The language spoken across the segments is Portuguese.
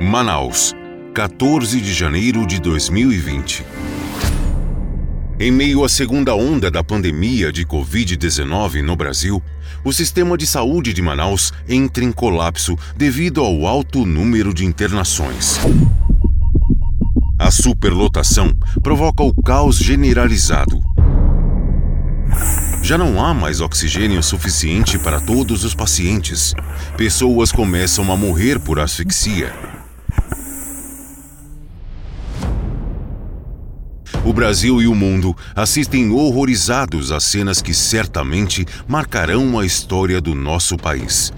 Manaus, 14 de janeiro de 2020. Em meio à segunda onda da pandemia de Covid-19 no Brasil, o sistema de saúde de Manaus entra em colapso devido ao alto número de internações. A superlotação provoca o caos generalizado. Já não há mais oxigênio suficiente para todos os pacientes. Pessoas começam a morrer por asfixia. O Brasil e o mundo assistem horrorizados às cenas que certamente marcarão a história do nosso país.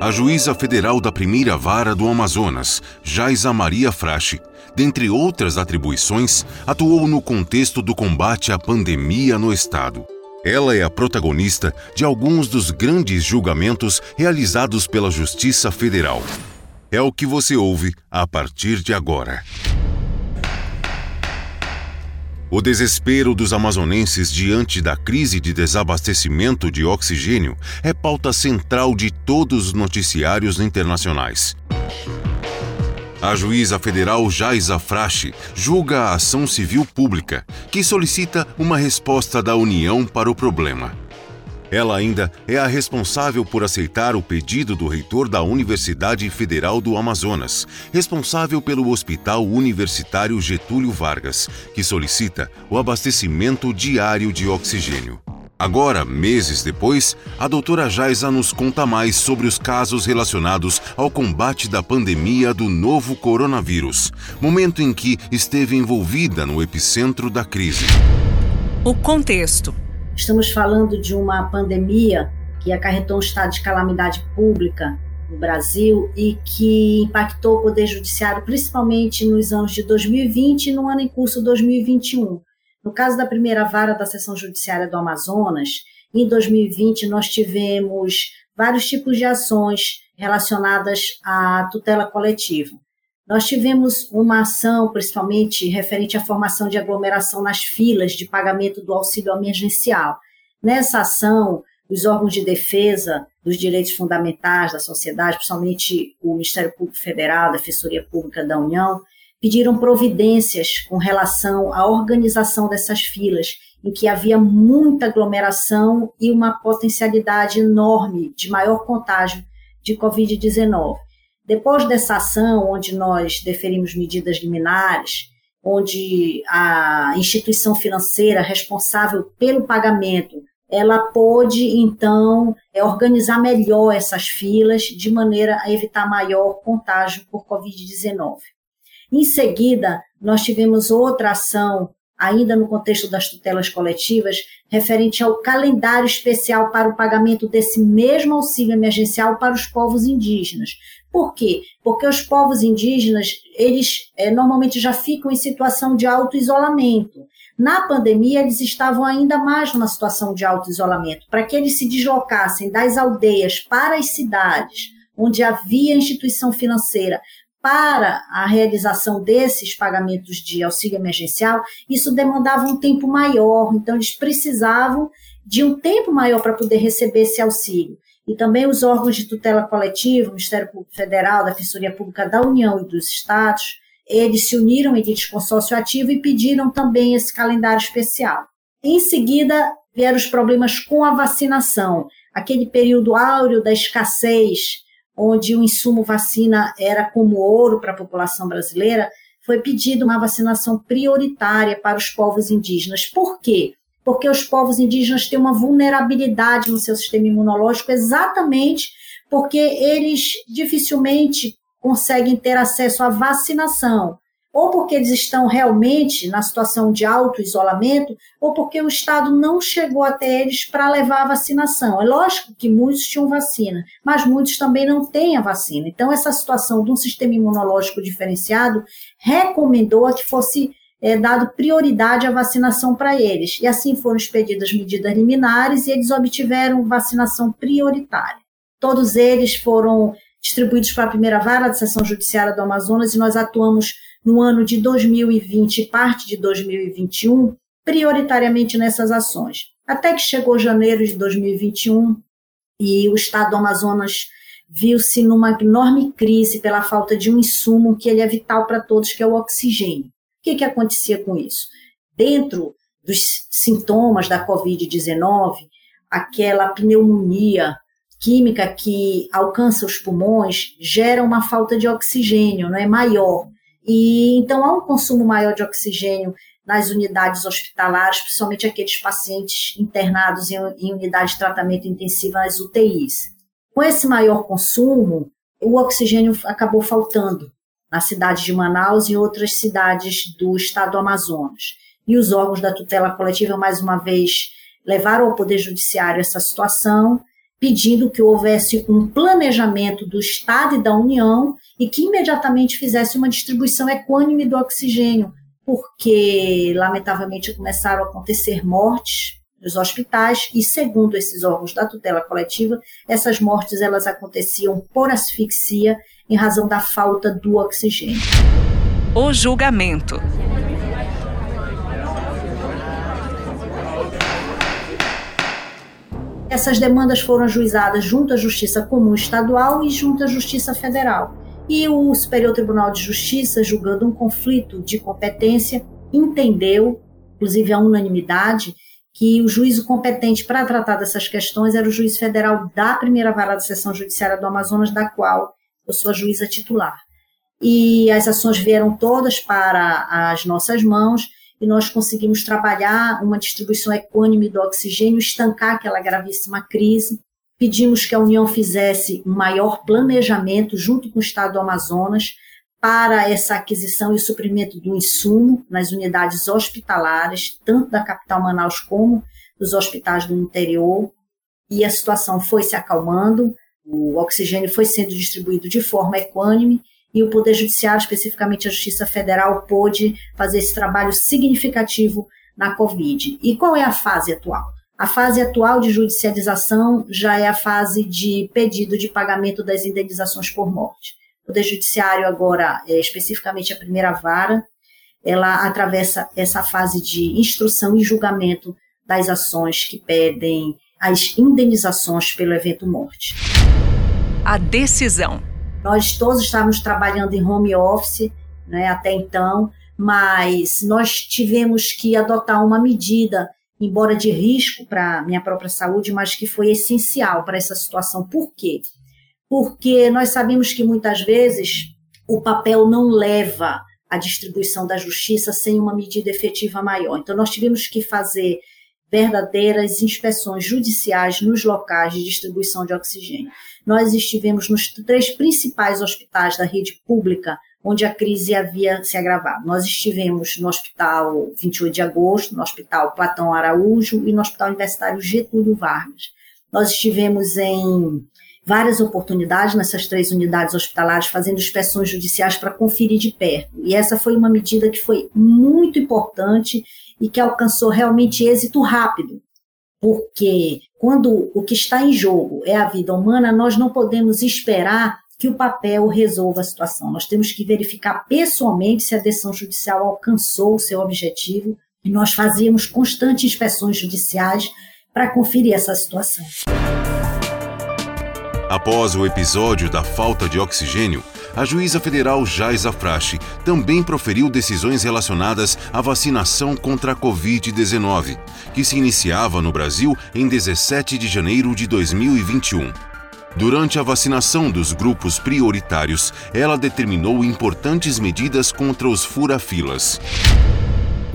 A juíza federal da primeira vara do Amazonas, Jaisa Maria Frache, dentre outras atribuições, atuou no contexto do combate à pandemia no estado. Ela é a protagonista de alguns dos grandes julgamentos realizados pela Justiça Federal é o que você ouve a partir de agora. O desespero dos amazonenses diante da crise de desabastecimento de oxigênio é pauta central de todos os noticiários internacionais. A juíza federal Jaisa Frache julga a ação civil pública, que solicita uma resposta da União para o problema. Ela ainda é a responsável por aceitar o pedido do reitor da Universidade Federal do Amazonas, responsável pelo Hospital Universitário Getúlio Vargas, que solicita o abastecimento diário de oxigênio. Agora, meses depois, a doutora Jaisa nos conta mais sobre os casos relacionados ao combate da pandemia do novo coronavírus, momento em que esteve envolvida no epicentro da crise. O contexto. Estamos falando de uma pandemia que acarretou um estado de calamidade pública no Brasil e que impactou o Poder Judiciário principalmente nos anos de 2020 e no ano em curso 2021. No caso da primeira vara da Seção Judiciária do Amazonas, em 2020 nós tivemos vários tipos de ações relacionadas à tutela coletiva. Nós tivemos uma ação, principalmente referente à formação de aglomeração nas filas de pagamento do auxílio emergencial. Nessa ação, os órgãos de defesa dos direitos fundamentais da sociedade, principalmente o Ministério Público Federal, a Defensoria Pública da União, pediram providências com relação à organização dessas filas, em que havia muita aglomeração e uma potencialidade enorme de maior contágio de Covid-19. Depois dessa ação, onde nós deferimos medidas liminares, onde a instituição financeira responsável pelo pagamento ela pôde, então, é, organizar melhor essas filas de maneira a evitar maior contágio por Covid-19. Em seguida, nós tivemos outra ação, ainda no contexto das tutelas coletivas, referente ao calendário especial para o pagamento desse mesmo auxílio emergencial para os povos indígenas, por quê? Porque os povos indígenas, eles é, normalmente já ficam em situação de auto-isolamento. Na pandemia, eles estavam ainda mais numa situação de auto-isolamento. Para que eles se deslocassem das aldeias para as cidades, onde havia instituição financeira, para a realização desses pagamentos de auxílio emergencial, isso demandava um tempo maior, então eles precisavam de um tempo maior para poder receber esse auxílio. E também os órgãos de tutela coletiva, o Ministério Público Federal, da Defensoria Pública da União e dos Estados, eles se uniram em consórcio ativo e pediram também esse calendário especial. Em seguida, vieram os problemas com a vacinação, aquele período áureo da escassez, onde o insumo vacina era como ouro para a população brasileira, foi pedida uma vacinação prioritária para os povos indígenas. Por quê? porque os povos indígenas têm uma vulnerabilidade no seu sistema imunológico exatamente porque eles dificilmente conseguem ter acesso à vacinação, ou porque eles estão realmente na situação de auto-isolamento, ou porque o Estado não chegou até eles para levar a vacinação. É lógico que muitos tinham vacina, mas muitos também não têm a vacina. Então, essa situação de um sistema imunológico diferenciado recomendou que fosse é, dado prioridade à vacinação para eles. E assim foram expedidas medidas liminares e eles obtiveram vacinação prioritária. Todos eles foram distribuídos para a primeira vara da seção judiciária do Amazonas e nós atuamos no ano de 2020 e parte de 2021, prioritariamente nessas ações. Até que chegou janeiro de 2021 e o estado do Amazonas viu-se numa enorme crise pela falta de um insumo que ele é vital para todos, que é o oxigênio. O que, que acontecia com isso? Dentro dos sintomas da Covid-19, aquela pneumonia química que alcança os pulmões gera uma falta de oxigênio, não é maior. E então há um consumo maior de oxigênio nas unidades hospitalares, principalmente aqueles pacientes internados em, em unidade de tratamento intensivo nas UTIs. Com esse maior consumo, o oxigênio acabou faltando na cidade de Manaus e outras cidades do estado do Amazonas. E os órgãos da tutela coletiva, mais uma vez, levaram ao Poder Judiciário essa situação, pedindo que houvesse um planejamento do Estado e da União e que imediatamente fizesse uma distribuição equânime do oxigênio, porque, lamentavelmente, começaram a acontecer mortes nos hospitais e, segundo esses órgãos da tutela coletiva, essas mortes elas aconteciam por asfixia em razão da falta do oxigênio. O julgamento. Essas demandas foram ajuizadas junto à Justiça Comum Estadual e junto à Justiça Federal. E o Superior Tribunal de Justiça, julgando um conflito de competência, entendeu, inclusive a unanimidade, que o juízo competente para tratar dessas questões era o juiz federal da primeira vara da seção judiciária do Amazonas, da qual eu sou a juíza titular. E as ações vieram todas para as nossas mãos e nós conseguimos trabalhar uma distribuição equânime do oxigênio, estancar aquela gravíssima crise. Pedimos que a União fizesse um maior planejamento junto com o Estado do Amazonas para essa aquisição e suprimento do insumo nas unidades hospitalares, tanto da capital Manaus como dos hospitais do interior, e a situação foi se acalmando, o oxigênio foi sendo distribuído de forma equânime, e o Poder Judiciário, especificamente a Justiça Federal, pôde fazer esse trabalho significativo na Covid. E qual é a fase atual? A fase atual de judicialização já é a fase de pedido de pagamento das indenizações por morte. Poder Judiciário agora, é, especificamente a primeira vara, ela atravessa essa fase de instrução e julgamento das ações que pedem as indenizações pelo evento morte. A decisão. Nós todos estávamos trabalhando em home office né, até então, mas nós tivemos que adotar uma medida, embora de risco para minha própria saúde, mas que foi essencial para essa situação. Por quê? porque nós sabemos que muitas vezes o papel não leva à distribuição da justiça sem uma medida efetiva maior. Então, nós tivemos que fazer verdadeiras inspeções judiciais nos locais de distribuição de oxigênio. Nós estivemos nos três principais hospitais da rede pública onde a crise havia se agravado. Nós estivemos no Hospital 28 de Agosto, no Hospital Platão Araújo e no Hospital Universitário Getúlio Vargas. Nós estivemos em várias oportunidades nessas três unidades hospitalares, fazendo inspeções judiciais para conferir de perto. E essa foi uma medida que foi muito importante e que alcançou realmente êxito rápido. Porque quando o que está em jogo é a vida humana, nós não podemos esperar que o papel resolva a situação. Nós temos que verificar pessoalmente se a decisão judicial alcançou o seu objetivo e nós fazíamos constantes inspeções judiciais para conferir essa situação. Após o episódio da falta de oxigênio, a juíza federal Jais Afrashi também proferiu decisões relacionadas à vacinação contra a Covid-19, que se iniciava no Brasil em 17 de janeiro de 2021. Durante a vacinação dos grupos prioritários, ela determinou importantes medidas contra os furafilas.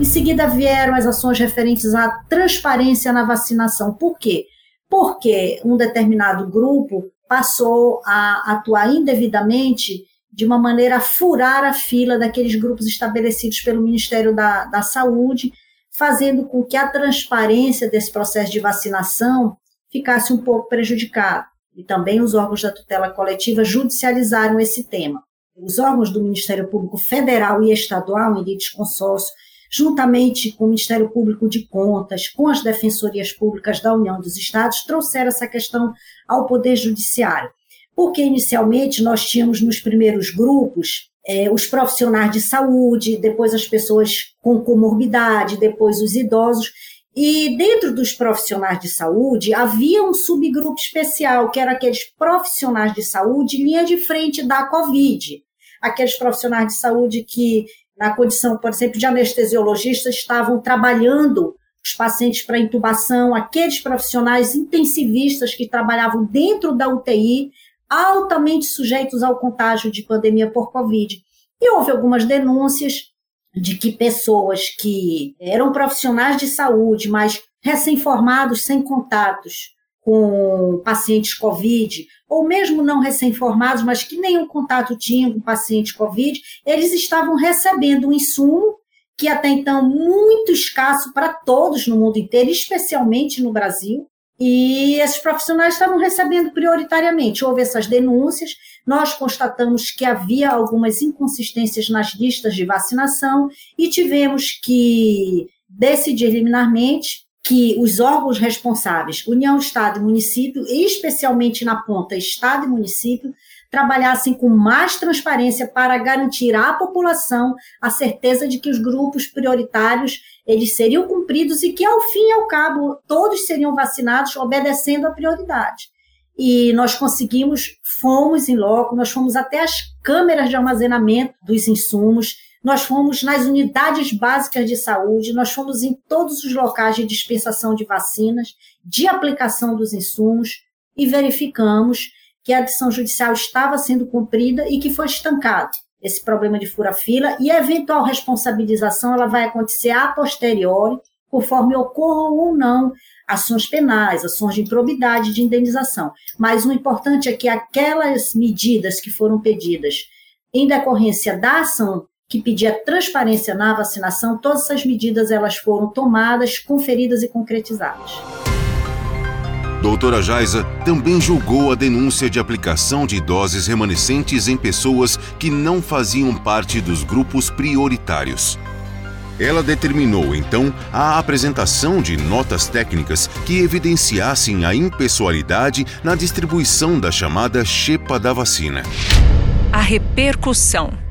Em seguida vieram as ações referentes à transparência na vacinação. Por quê? Porque um determinado grupo passou a atuar indevidamente de uma maneira a furar a fila daqueles grupos estabelecidos pelo Ministério da, da Saúde, fazendo com que a transparência desse processo de vacinação ficasse um pouco prejudicada. E também os órgãos da tutela coletiva judicializaram esse tema. Os órgãos do Ministério Público Federal e Estadual, em lides consórcio, juntamente com o Ministério Público de Contas, com as defensorias públicas da União dos Estados, trouxeram essa questão ao Poder Judiciário. Porque inicialmente nós tínhamos nos primeiros grupos é, os profissionais de saúde, depois as pessoas com comorbidade, depois os idosos. E dentro dos profissionais de saúde, havia um subgrupo especial, que era aqueles profissionais de saúde linha de frente da Covid. Aqueles profissionais de saúde que, na condição, por exemplo, de anestesiologista, estavam trabalhando os pacientes para intubação, aqueles profissionais intensivistas que trabalhavam dentro da UTI, altamente sujeitos ao contágio de pandemia por Covid. E houve algumas denúncias de que pessoas que eram profissionais de saúde, mas recém-formados, sem contatos com pacientes Covid, ou mesmo não recém-formados, mas que nenhum contato tinham com paciente Covid, eles estavam recebendo um insumo que até então muito escasso para todos no mundo inteiro, especialmente no Brasil, e esses profissionais estavam recebendo prioritariamente. Houve essas denúncias, nós constatamos que havia algumas inconsistências nas listas de vacinação e tivemos que decidir liminarmente que os órgãos responsáveis, União, Estado e município, especialmente na ponta Estado e município, trabalhassem com mais transparência para garantir à população a certeza de que os grupos prioritários eles seriam cumpridos e que, ao fim e ao cabo, todos seriam vacinados obedecendo a prioridade. E nós conseguimos, fomos em loco, nós fomos até as câmeras de armazenamento dos insumos, nós fomos nas unidades básicas de saúde, nós fomos em todos os locais de dispensação de vacinas, de aplicação dos insumos e verificamos que a decisão judicial estava sendo cumprida e que foi estancado esse problema de fura-fila e a eventual responsabilização ela vai acontecer a posteriori, conforme ocorram ou não ações penais, ações de improbidade, de indenização. Mas o importante é que aquelas medidas que foram pedidas em decorrência da ação que pedia transparência na vacinação, todas essas medidas elas foram tomadas, conferidas e concretizadas. Doutora Jaisa também julgou a denúncia de aplicação de doses remanescentes em pessoas que não faziam parte dos grupos prioritários. Ela determinou, então, a apresentação de notas técnicas que evidenciassem a impessoalidade na distribuição da chamada chepa da vacina. A repercussão.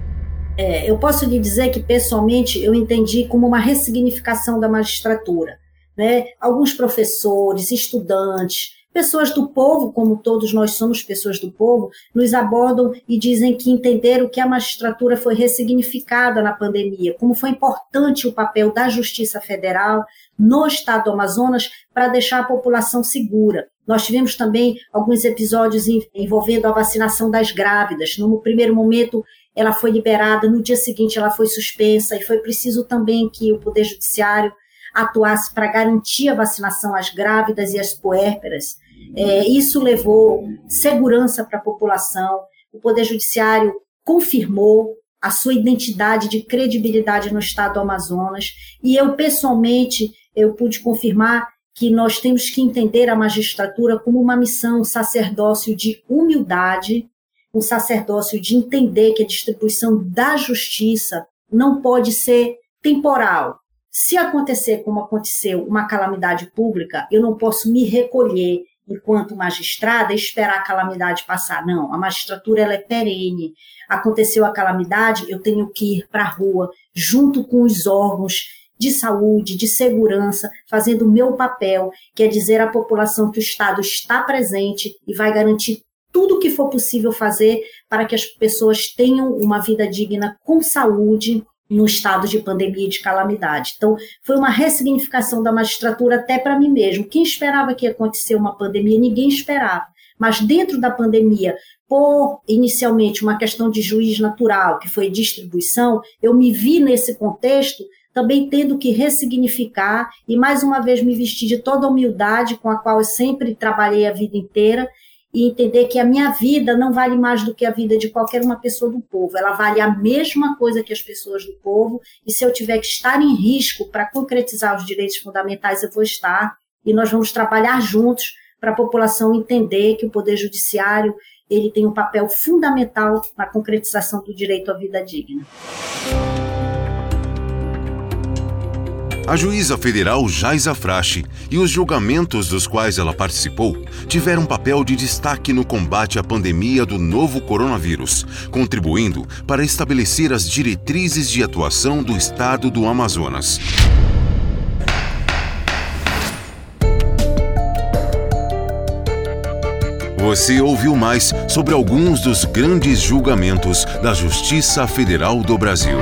É, eu posso lhe dizer que, pessoalmente, eu entendi como uma ressignificação da magistratura né? Alguns professores, estudantes, pessoas do povo, como todos nós somos pessoas do povo, nos abordam e dizem que entenderam que a magistratura foi ressignificada na pandemia, como foi importante o papel da Justiça Federal no estado do Amazonas para deixar a população segura. Nós tivemos também alguns episódios envolvendo a vacinação das grávidas. No primeiro momento, ela foi liberada, no dia seguinte, ela foi suspensa, e foi preciso também que o Poder Judiciário atuasse para garantir a vacinação às grávidas e às puérperas. É, isso levou segurança para a população. O Poder Judiciário confirmou a sua identidade de credibilidade no estado do Amazonas e eu pessoalmente eu pude confirmar que nós temos que entender a magistratura como uma missão, um sacerdócio de humildade, um sacerdócio de entender que a distribuição da justiça não pode ser temporal, se acontecer como aconteceu uma calamidade pública, eu não posso me recolher enquanto magistrada e esperar a calamidade passar. Não, a magistratura ela é perene. Aconteceu a calamidade, eu tenho que ir para a rua junto com os órgãos de saúde, de segurança, fazendo o meu papel, que é dizer à população que o Estado está presente e vai garantir tudo o que for possível fazer para que as pessoas tenham uma vida digna com saúde no estado de pandemia e de calamidade. Então, foi uma ressignificação da magistratura até para mim mesmo. Quem esperava que ia acontecer uma pandemia? Ninguém esperava. Mas dentro da pandemia, por inicialmente uma questão de juiz natural, que foi distribuição, eu me vi nesse contexto também tendo que ressignificar e mais uma vez me vestir de toda a humildade com a qual eu sempre trabalhei a vida inteira e entender que a minha vida não vale mais do que a vida de qualquer uma pessoa do povo. Ela vale a mesma coisa que as pessoas do povo, e se eu tiver que estar em risco para concretizar os direitos fundamentais, eu vou estar, e nós vamos trabalhar juntos para a população entender que o poder judiciário ele tem um papel fundamental na concretização do direito à vida digna. A juíza federal Jaisa Frache e os julgamentos dos quais ela participou tiveram papel de destaque no combate à pandemia do novo coronavírus, contribuindo para estabelecer as diretrizes de atuação do Estado do Amazonas. Você ouviu mais sobre alguns dos grandes julgamentos da Justiça Federal do Brasil.